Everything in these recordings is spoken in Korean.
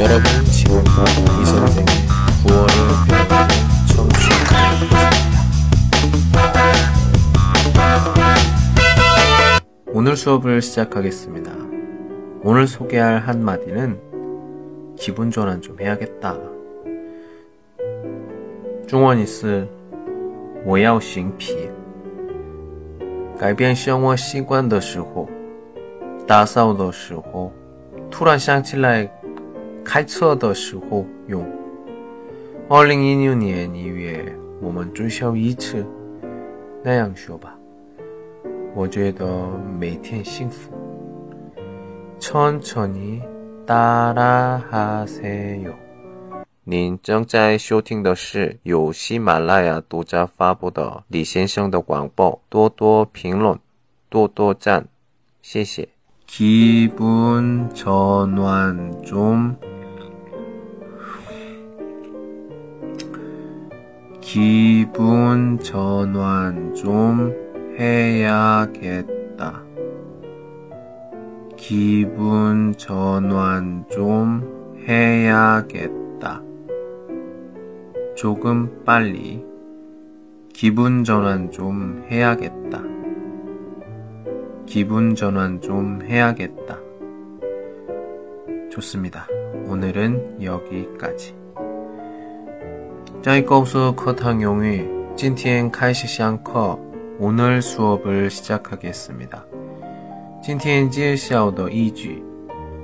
여러분 지금부터 이 선생의 구월을 배우는 청취하겠습니다. 오늘 수업을 시작하겠습니다. 오늘 소개할 한마디는 기분 전환 좀 해야겠다. 중원이 쓰我要醒脾改变生活习惯的时候打扫的时候突然想起来 开车的时候用。二零一六年一月，我们最少一次。那样说吧，我觉得每天幸福。천천히따라하세요。您正在收听的是由喜马拉雅独家发布的李先生的广播，多多评论，多多赞，谢谢。 기분 전환 좀 기분 전환 좀 해야겠다. 기분 전환 좀 해야겠다. 조금 빨리 기분 전환 좀 해야겠다. 기분 전환 좀 해야겠다. 좋습니다. 오늘은 여기까지. 在告诉课堂用语今天开始上课 오늘 수업을 시작하겠습니다. 今天介绍的一句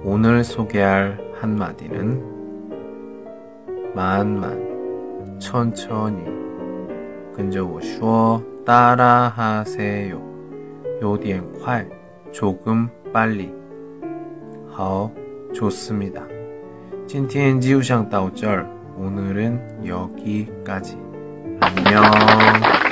오늘 소개할 한마디는 만만 천천히 跟着我说 따라하세요. 有点快, 조금 빨리. 好, 좋습니다. 今天就上到这儿. 오늘은 여기까지. 안녕.